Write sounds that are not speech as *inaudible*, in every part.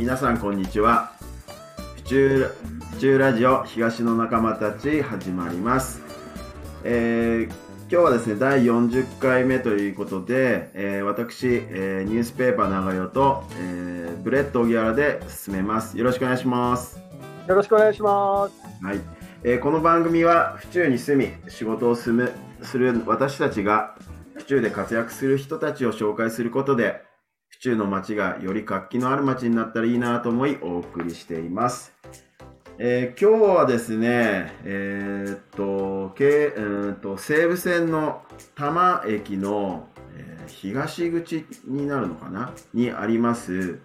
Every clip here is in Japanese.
皆さんこんにちは。府中府中ラジオ東の仲間たち始まります、えー今日はですね第40回目ということで、えー私、えーニュースペーパー長代と、えーブレッド荻原で進めます。よろしくお願いします。よろしくお願いします。はい、えーこの番組は府中に住み仕事をすむする私たちが府中で活躍する人たちを紹介することで府中の街がより活気のある街になったらいいなと思いお送りしています。えー今日はですね、えーっと、けうーんと西武線の多摩駅の、えー東口になるのかな？にあります、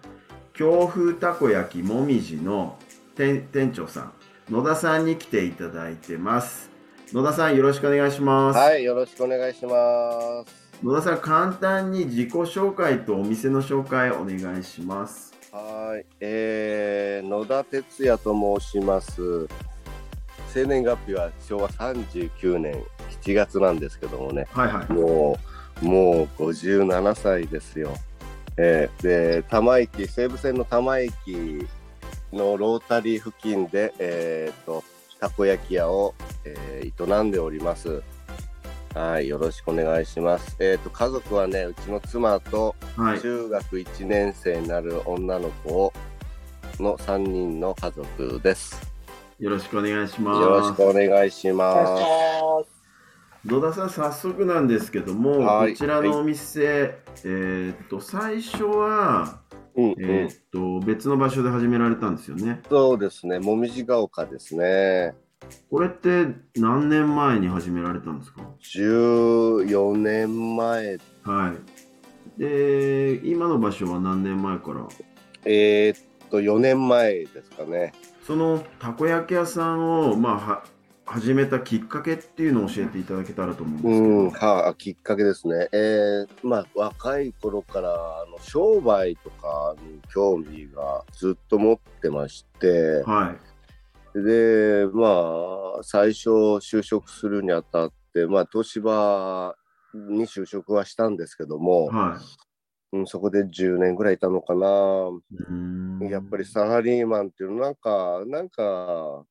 京風たこ焼きもみじの店長さん、野田さんに来ていただいてます。野田さんよろしくお願いします。はい、よろしくお願いします。野田さん、簡単に自己紹介とお店の紹介お願いします。はい、えー、野田哲也と申します。生年月日は昭和39年7月なんですけどもね、はいはい。もう、もう57歳ですよ。えー、で、多摩駅、西武線の多摩駅のロータリー付近で、えー、と、たこ焼き屋を、えー営んでおります。はい、よろしくお願いします。えっ、と、家族はね、うちの妻と、はい。中学1年生になる女の子をの3人の家族です。よろしくお願いします。よろしくお願いします。野田さん、早速なんですけども、はいこちらのお店、えーっと、最初は、す。うん、うんえーっと、別の場所で始められたんですよね。そうですね、もみじが丘ですね。これって何年前に始められたんですか？14年前、はい。で、今の場所は何年前から？えーっと、4年前ですかね。そのたこ焼き屋さんを、まあ、は始めたきっかけっていうのを教えていただけたらと思うんですけど。うん、はきっかけですね。えー、まあ、若い頃から、あの、商売とかに興味がずっと持ってまして、はい。で、まあ、最初就職するにあたって、まあ、東芝に就職はしたんですけども、はうん、そこで10年ぐらいいたのかな。やっぱりサラリーマンっていうのなんか、なんか、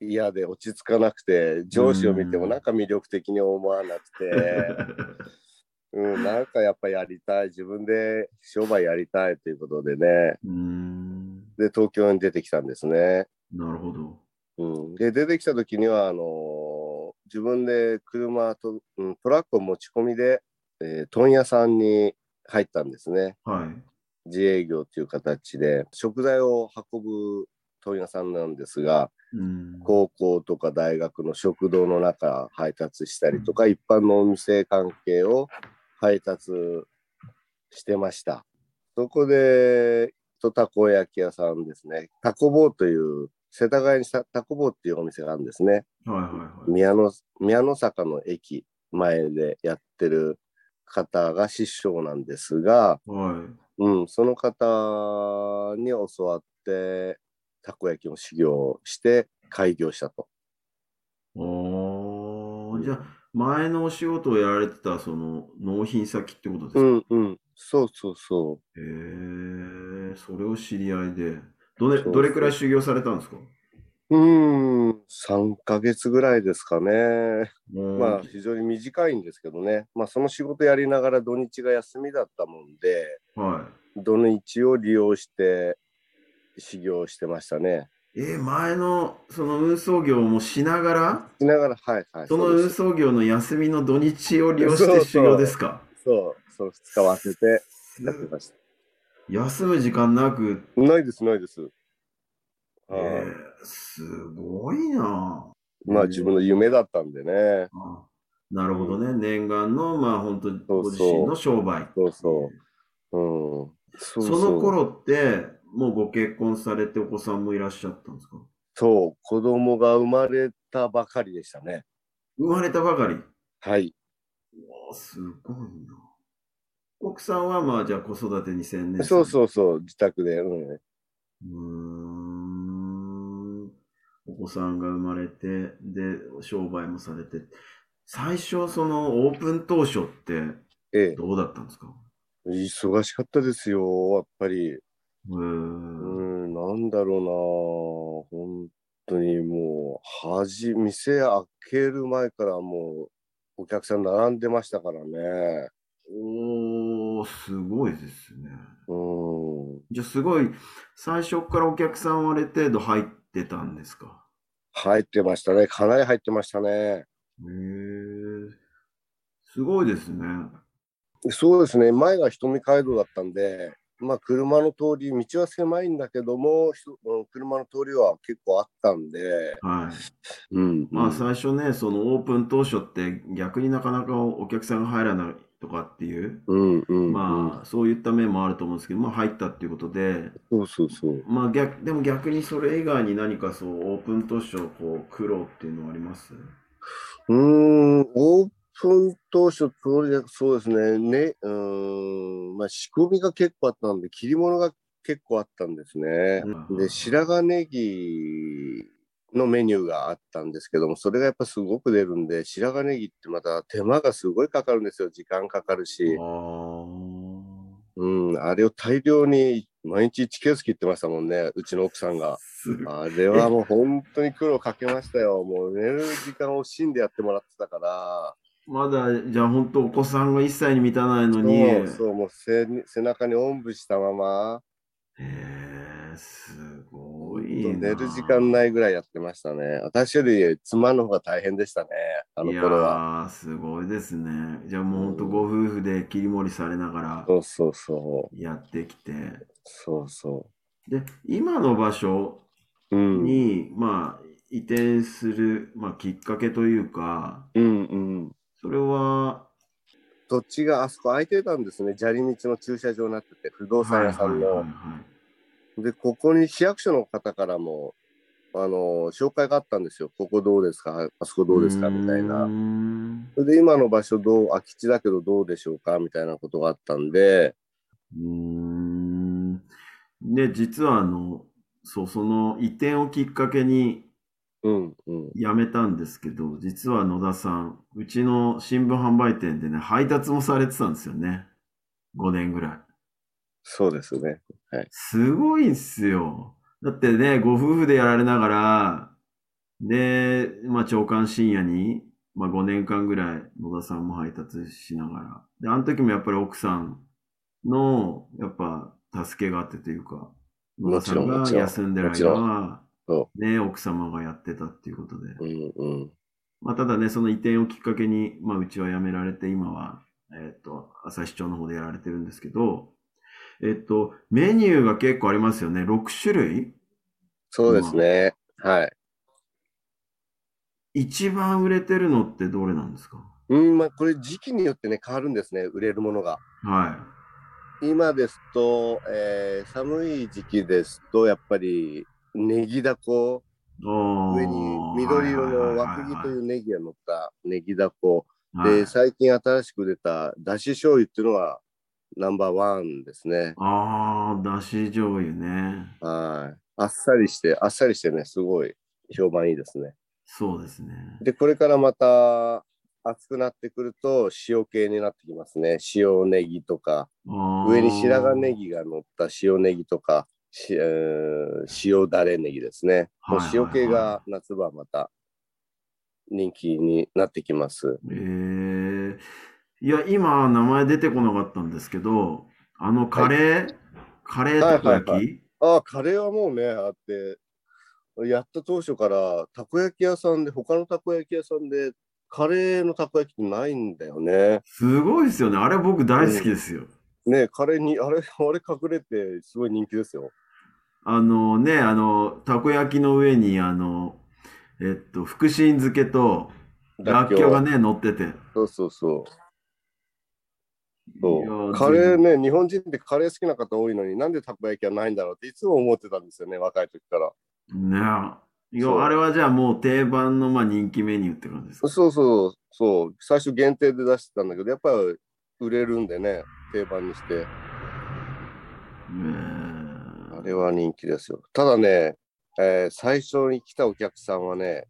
嫌で落ち着かなくて、上司を見てもなんか魅力的に思わなくて、*laughs* うん、なんかやっぱやりたい、自分で商売やりたいということでね、うーん。で、東京に出てきたんですね。なるほど。うん、で出てきた時にはあのー自分で車と、うん、トラックを持ち込みで、えー問屋さんに入ったんですねはい。自営業という形で食材を運ぶ問屋さんなんですがうん。高校とか大学の食堂の中配達したりとか一般のお店関係を配達してましたそこでとたこ焼き屋さんですねたこぼうという世田谷にしたたこぼうっていうお店があるんですねはいはいはい。宮の宮の坂の駅前でやってる方が師匠なんですが、はい。うん、その方に教わってたこ焼きの修行して開業したと。おーじゃあ、前のお仕事をやられてた、その、納品先ってことですか、へうんうん、そうそうそえー、それを知り合いで。どれ、どれくらい修行されたんですか？う。うん、3ヶ月ぐらいですかね。まあ非常に短いんですけどね。まあその仕事やりながら土日が休みだったもんで、は土日を利用して修行してましたね。い。えー前の、その運送業もしながら、しながら、はいはい。その運送業の休みの土日を利用して修行ですか？そう、そう、使わせてやってました。休む時間なく、ないです、ないです。えはいー、すごいなまあ自分の夢だったんでね。あなるほどね。念願の、まあ本当そうご自身の商売。そうそう。うん。そその頃って、もうご結婚されてお子さんもいらっしゃったんですか？そう、子供が生まれたばかりでしたね。生まれたばかり。はい。すごいな。奥さんはまあじゃあ子育てに専念そうう。そうそう、自宅で。うん。うーん。お子さんが生まれて、で、商売もされて。最初、そのオープン当初ってええ、どうだったんですか？忙しかったですよ、やっぱり。うんん、なんだろうな、本当にもう、はじ、店開ける前からもう、お客さん並んでましたからね。すごいですね。うん。じゃあすごい、最初からお客さんはある程度入ってたんですか？入ってましたね。かなり入ってましたね。へえ。すごいですね。そうですね。前が瞳街道だったんで、まあ車の通り、道は狭いんだけども、車の通りは結構あったんで、はい。うん。まあ最初ね、そのオープン当初って逆になかなかお客さんが入らないとかっていう、うんうん、うん。まあそういった面もあると思うんですけど、まあ入ったっていうことで、そうそうそう。まあ逆、でも逆にそれ以外に何かそうオープン当初こう苦労っていうのはあります？うーん、オープン当初、そうですね、ね、うーん、まあ仕込みが結構あったんで、切り物が結構あったんですね。うんで、白髪ネギのメニューがあったんですけども、それがやっぱすごく出るんで、白髪ネギってまた手間がすごいかかるんですよ。時間かかるし。うん、あれを大量に毎日1ケース切ってましたもんね、うちの奥さんが。あれはもう本当に苦労かけましたよ。もう寝る時間を惜しんでやってもらってたから。まだ、じゃあ本当お子さんが1歳に満たないのに、そうそう、もう背中におんぶしたまま、へえ、すご本い寝る時間ないぐらいやってましたね。私より妻の方が大変でしたね、あの頃は。いやー、すごいですね。じゃあもう本当ご夫婦で切り盛りされながらそうそうそう。やってきて。そうそで、今の場所う。うん。に、まあ、移転する、まあ、きっかけというか、うんうん。それは、土地があそこ空いてたんですね。砂利道の駐車場になってて、不動産屋さんの。で、ここに市役所の方からも、あの、紹介があったんですよ。ここどうですか？あそこどうですか？みたいうな。それで今の場所どう、空き地だけどどうでしょうか？みたいなことがあったんで、うーん。で、実はあの、そう、その移転をきっかけにうんうん。辞めたんですけど、実は野田さん、うちの新聞販売店でね、配達もされてたんですよね。5年ぐらい。そうですね。すごいんすよ。だってね、ご夫婦でやられながら、で、まあ、長官深夜に、まあ、5年間ぐらい野田さんも配達しながら。で、あの時もやっぱり奥さんの、やっぱ、助けがあってというか、野田さんが休んでる間はそ、ね、奥様がやってたっていうことで。うんうん。まあ、ただね、その移転をきっかけに、まあ、うちは辞められて、今は、えっ、と、朝日町の方でやられてるんですけど、えっ、と、メニューが結構ありますよね。6種類？そうですね。はい。一番売れてるのってどれなんですか？うん、まあ、これ時期によってね、変わるんですね、売れるものが。は今ですと、えー寒い時期ですと、やっぱり、ネギだこ、上に緑色の輪釘とう。いうネギが乗ったネギだこ。はいで、最近新しく出ただし醤油っていうのがナンバーワンですね。ああ、だし醤油ね。はい。あっさりして、あっさりしてね、すごい評判いいですね。そうですね。で、これからまた暑くなってくると塩系になってきますね。塩ネギとか、上に白髪ネギが乗った塩ネギとか、しえー塩だれネギですね。はいはいはい塩系が夏場また人気になってきます。えー、いや、今、名前出てこなかったんですけど、あの、カレー、カレーたこ焼き、はいはいああ、カレーはもうね、あって、やった当初からたこ焼き屋さんで、他のたこ焼き屋さんで、カレーのたこ焼きってないんだよね。すごいですよね。あれ僕大好きですよ。ねカレーに、あれ、*laughs* あれ隠れて、すごい人気ですよ。あのね、あの、たこ焼きの上に、あの、えっと、福神漬けと、らっきょうがね、乗ってて。そうそうそう。そう。カレーね、日本人ってカレー好きな方多いのになんでたこ焼きはないんだろうっていつも思ってたんですよね、若い時から。ね。いや、あれはじゃあもう定番のまあ人気メニューって感じですか？そうそうそう、最初限定で出してたんだけど、やっぱり売れるんでね、定番にして。ねあれは人気ですよ。ただね、えー最初に来たお客さんはね、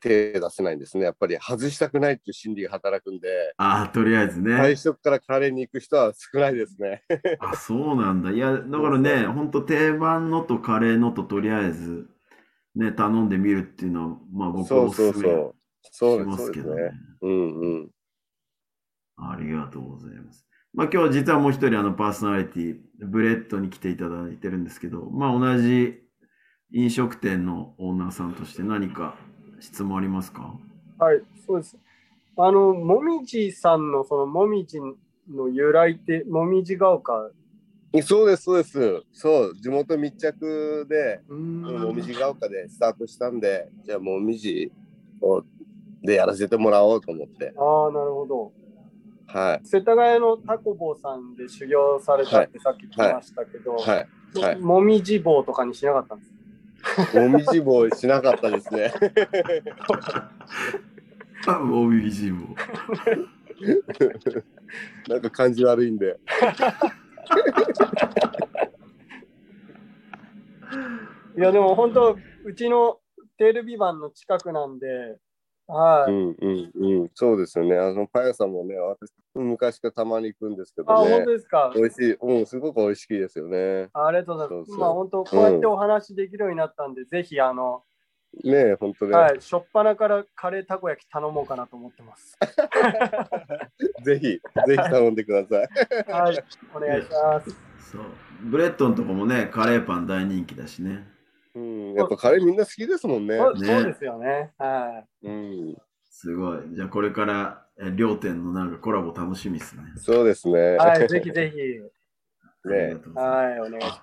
手出せないんですね。やっぱり外したくないっていう心理が働くんで、ああ、とりあえずね。最初からカレーに行く人は少ないですね。*laughs* あ、そうなんだ。いや、だからね、ほんと定番のとカレーのととりあえず、ね、頼んでみるっていうのは、まあ僕はそうおすすめそし。ますけどね。うんうん。ありがとうございます。まあ今日実はもう一人あのパーソナリティ、ブレッドに来ていただいてるんですけど、まあ同じ飲食店のオーナーさんとして何か質問ありますか？はい、そうです。あの、もみじさんのそのもみじの由来って、もみじが丘？そうです、そうです。そう、地元密着で、もみじが丘でスタートしたんで、じゃあもみじをでやらせてもらおうと思って。ああ、なるほど。はい。世田谷のタコ坊さんで修行されたってさっき聞きましたけど、はい。はいもみじ棒とかにしなかったんですもみじ棒しなかったですね。あ、もみじも。なんか感じ悪いんで。いや、でも本当、うちのテールビバンの近くなんで、はい。うんうんうん。そうですよね。あのパン屋さんもね、私昔からたまに行くんですけあ、本どね当。ですか？美味しい。うん、すごく美味しいですよね。ありがとうございます。そまあ本当、こうやってお話できるようになったんで、ぜひ、あの、ねえ、本当ね。はい、しょっぱなからカレーたこ焼き頼もうかなと思ってます。*laughs* ぜひ、ぜひ頼んでください。はい、お願いします。そう。ブレッドのとこもね、カレーパン大人気だしね。うん、やっぱカレーみんな好きですもんね。そうねそうですよね。はうん、すごい。じゃあこれからえ両店のなんかコラボ楽しみですね。そうですね。い。はい、ぜひぜひ。ありがとうございますはい、お願いします。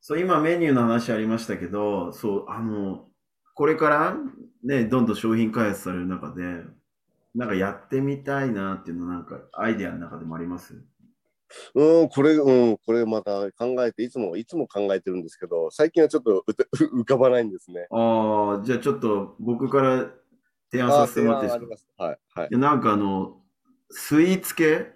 そう、今メニューの話ありましたけど、そう、あの、これからね、どんどん商品開発される中で、なんかやってみたいなっていうのなんかアイデアの中でもあります？うん、これ、うん、これまた考えて、いつも、いつも考えてるんですけど、最近はちょっと *laughs* 浮かばないんですね。ああ、じゃあちょっと僕から提案あさせてもらっていいですか？はい、はいなんかあの、スイーツ系？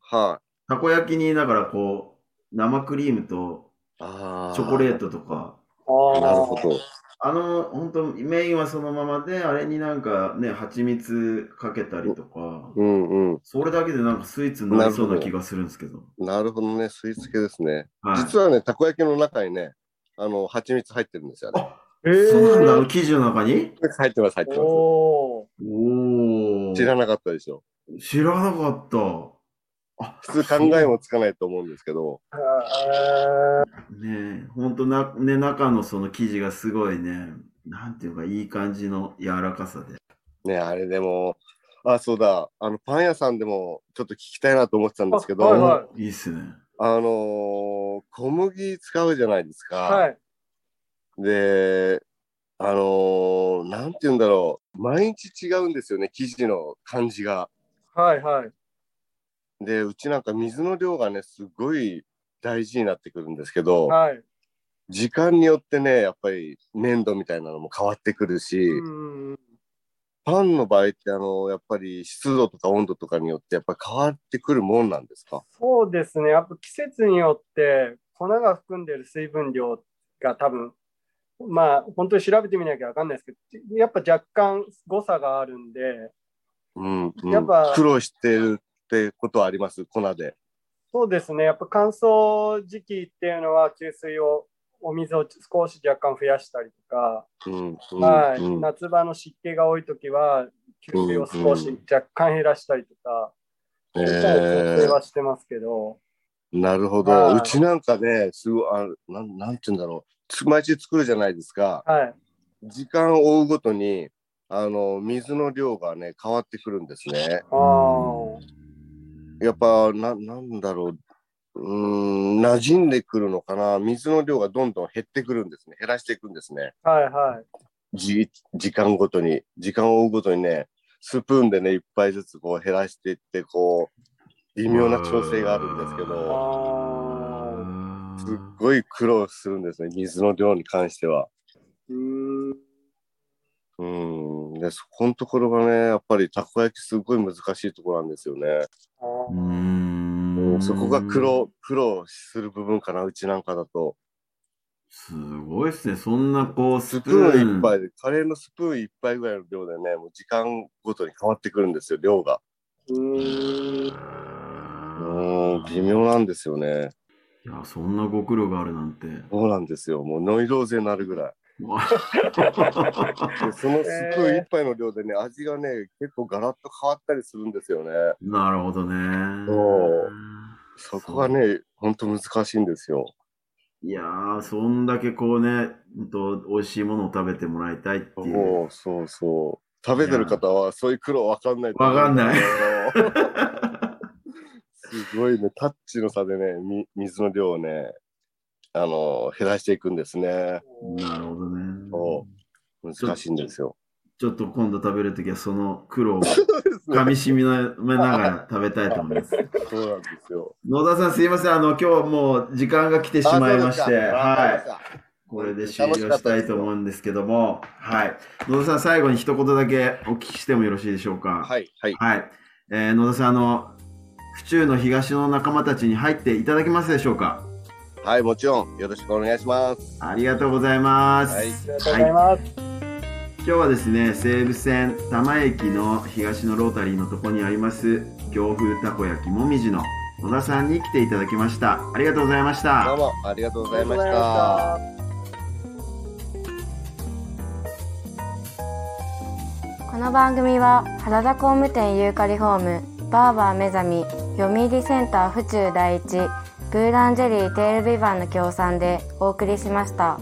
はい。たこ焼きに、だからこう、生クリームとああ。チョコレートとか、あーなるほど。あの、本当メインはそのままで、あれになんかね、蜂蜜かけたりとか、うんうん。それだけでなんかスイーツになりそうな気がするんですけど。なるほどね、スイーツ系ですね。はい、実はね、たこ焼きの中にね、あの、蜂蜜入ってるんですよね。あ、えそうなんだ、あのー、生地の中に？入ってます、入ってまおーおお。す。知らなかったでしょ。知らなかった。あ、*laughs* 普通考えもつかないと思うんですけど、あねえ、ほんとな、ね、中のその生地がすごいね、なんていうか、いい感じの柔らかさで。ね、あれでも、あ、そうだ、あの、パン屋さんでもちょっと聞きたいなと思ってたんですけど、あはいはいいいっすね。あのー小麦使うじゃないですか。ーはい。で、あのーなんて言うんだろう、毎日違うんですよね、生地の感じが。はいはい。で、うちなんか水の量がね、すごい大事になってくるんですけど、はい。時間によってね、やっぱり粘度みたいなのも変わってくるし、うん。パンの場合って、あの、やっぱり湿度とか温度とかによって、やっぱ変わってくるもんなんですか？そうですね。やっぱ季節によって粉が含んでる水分量が多分、まあ本当に調べてみなきゃわかんないですけど、やっぱ若干誤差があるんで、うん、うんやっぱ苦労してるってことはあります、粉で。そうですね。やっぱ乾燥時期っていうのは給水を、お水を少し若干増やしたりとか、うん、うん夏場の湿気が多いときは給水を少し若干減らしたりとか、そういった調整えはしてますけど、ーなるほど。はいうちなんかね、すごい、あなんなんて言うんだろう。つ毎日作るじゃないですか。はい。時間を追うごとに、あの、水の量がね、変わってくるんですね。あーやっぱ、な、なんだろう。うーん、馴染んでくるのかな。水の量がどんどん減ってくるんですね。減らしていくんですね。はいはい。じ時間ごとに、時間を追うごとにね、スプーンでね、一杯ずつこう減らしていって、こう、微妙な調整があるんですけど、すっごい苦労するんですね、水の量に関しては。うーんうん。で、そこのところがね、やっぱりたこ焼きすごい難しいところなんですよね。あうんうんそこが苦労、苦労する部分かな、うちなんかだと。すごいですね。そんなこう、ススププーン。ーン一杯で、カレーのスプーン一杯ぐらいの量でね、もう時間ごとに変わってくるんですよ、量が。うーん。うーん、微妙なんですよね。いや、そんなご苦労があるなんて。そうなんですよ。もうノイローゼになるぐらい。そのスプーン一杯の量でね、味がね、結構ガラッと変わったりするんですよね。なるほどね。そうそこがね、ほんと難しいんですよ。いやー、そんだけこうね、ほんと美味しいものを食べてもらいたいっていう。そうそうそう。食べてる方はそういう苦労わかんないわかんない *laughs* すごいね、タッチの差でね、み水の量をね、あの、減らしていくんですね。なるほどね。そ難しいんですよ。ちょっと今度食べるときはその苦労を *laughs* 噛み締めながら食べたいと思います。そうなんですよ。野田さんすいません。あの、今日もう時間が来てしまいまして、はい。い。これで終了したいと思うんですけども、はい。野田さん最後に一言だけお聞きしてもよろしいでしょうか？はい、はい。はい。えー野田さん、あの、府中の東の仲間たちに入っていただけますでしょうか？はい、もちろん、よろしくお願いします。ありがとうございます。はいありがとうございます。今日はですね、西武線多摩駅の東のロータリーのところにあります、京風たこ焼きもみじの野田さんに来ていただきました。ありがとうございました。どうもありがとうございました。この番組は原田工務店ユーカリホームバーバー目覚み読売センター府中第一ブーランジェリーテールビバンの協賛でお送りしました。